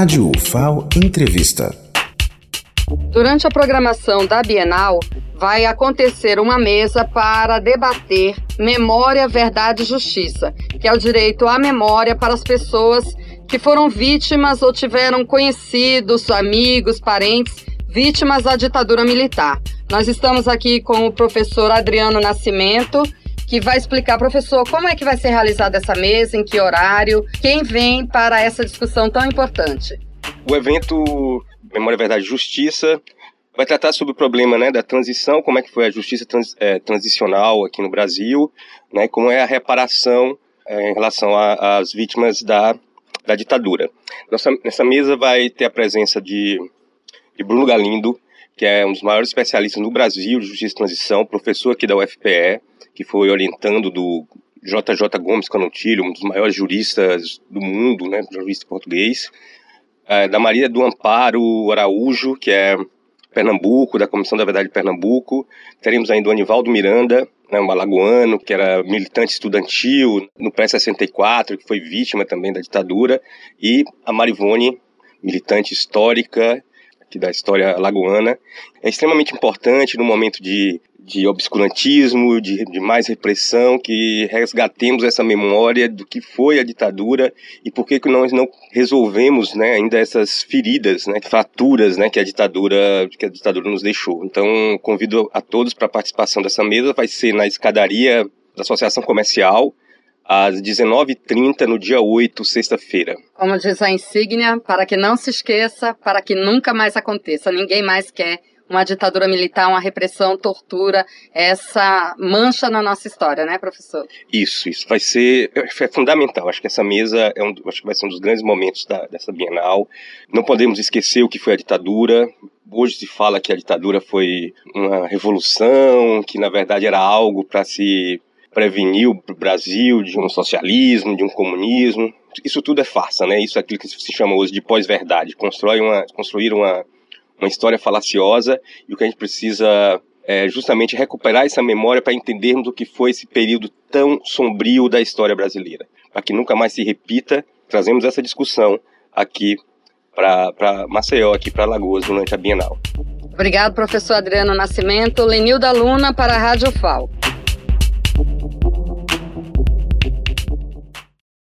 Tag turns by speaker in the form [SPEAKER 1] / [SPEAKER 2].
[SPEAKER 1] Rádio UFAO Entrevista.
[SPEAKER 2] Durante a programação da Bienal, vai acontecer uma mesa para debater Memória, Verdade e Justiça, que é o direito à memória para as pessoas que foram vítimas ou tiveram conhecidos, amigos, parentes vítimas da ditadura militar. Nós estamos aqui com o professor Adriano Nascimento, que vai explicar, professor, como é que vai ser realizada essa mesa, em que horário, quem vem para essa discussão tão importante.
[SPEAKER 3] O evento Memória, Verdade e Justiça vai tratar sobre o problema né, da transição, como é que foi a justiça trans, é, transicional aqui no Brasil, né, como é a reparação é, em relação às vítimas da, da ditadura. Nossa, nessa mesa vai ter a presença de, de Bruno Galindo, que é um dos maiores especialistas no Brasil de justiça e transição, professor aqui da UFPE, que foi orientando do JJ Gomes Canontilho, um dos maiores juristas do mundo, né, jurista português, é, da Maria do Amparo Araújo, que é Pernambuco, da Comissão da Verdade de Pernambuco. Teremos ainda o Anivaldo Miranda, né, um alagoano, que era militante estudantil no pré-64, que foi vítima também da ditadura, e a Marivone, militante histórica aqui da história lagoana. É extremamente importante no momento de, de obscurantismo, de, de mais repressão, que resgatemos essa memória do que foi a ditadura e por que, que nós não resolvemos né, ainda essas feridas, né, fraturas né, que, a ditadura, que a ditadura nos deixou. Então, convido a todos para a participação dessa mesa. Vai ser na escadaria da Associação Comercial, às 19h30 no dia 8, sexta-feira.
[SPEAKER 2] Como diz a insígnia, para que não se esqueça, para que nunca mais aconteça. Ninguém mais quer uma ditadura militar, uma repressão, tortura, essa mancha na nossa história, né, professor?
[SPEAKER 3] Isso, isso vai ser é fundamental. Acho que essa mesa é um, acho que vai ser um dos grandes momentos da, dessa Bienal. Não podemos esquecer o que foi a ditadura. Hoje se fala que a ditadura foi uma revolução, que na verdade era algo para se prevenir o Brasil de um socialismo, de um comunismo. Isso tudo é farsa, né? Isso é aquilo que se chama hoje de pós-verdade. Uma, construir uma, uma história falaciosa e o que a gente precisa é justamente recuperar essa memória para entendermos o que foi esse período tão sombrio da história brasileira. Para que nunca mais se repita, trazemos essa discussão aqui para Maceió, aqui para Alagoas, durante a Bienal.
[SPEAKER 2] Obrigado, professor Adriano Nascimento. Lenilda Luna para a Rádio FAO.